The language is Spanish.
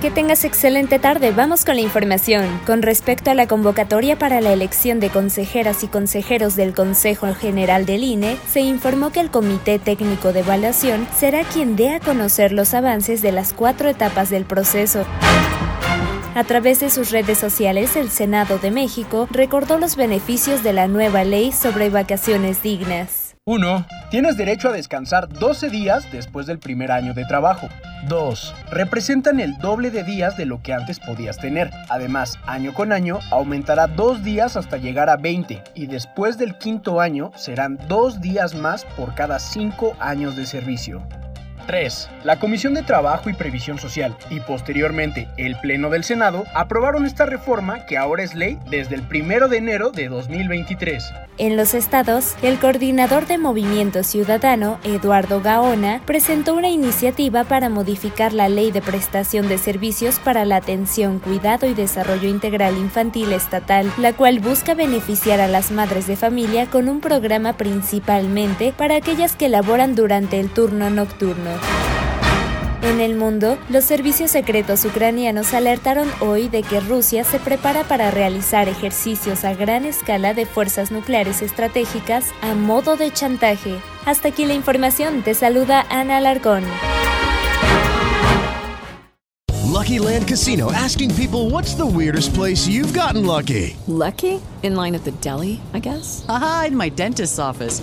Que tengas excelente tarde. Vamos con la información. Con respecto a la convocatoria para la elección de consejeras y consejeros del Consejo General del INE, se informó que el Comité Técnico de Evaluación será quien dé a conocer los avances de las cuatro etapas del proceso. A través de sus redes sociales, el Senado de México recordó los beneficios de la nueva ley sobre vacaciones dignas. 1. Tienes derecho a descansar 12 días después del primer año de trabajo. 2. Representan el doble de días de lo que antes podías tener. Además, año con año aumentará 2 días hasta llegar a 20 y después del quinto año serán 2 días más por cada 5 años de servicio. 3. La Comisión de Trabajo y Previsión Social y posteriormente el Pleno del Senado aprobaron esta reforma que ahora es ley desde el 1 de enero de 2023. En los estados, el coordinador de Movimiento Ciudadano, Eduardo Gaona, presentó una iniciativa para modificar la Ley de Prestación de Servicios para la Atención, Cuidado y Desarrollo Integral Infantil Estatal, la cual busca beneficiar a las madres de familia con un programa principalmente para aquellas que laboran durante el turno nocturno. En el mundo, los servicios secretos ucranianos alertaron hoy de que Rusia se prepara para realizar ejercicios a gran escala de fuerzas nucleares estratégicas a modo de chantaje. Hasta aquí la información, te saluda Ana Alarcón. Lucky Land Casino asking people what's the weirdest place you've gotten lucky? Lucky? In line at the deli, I guess? Aha, in my dentist's office.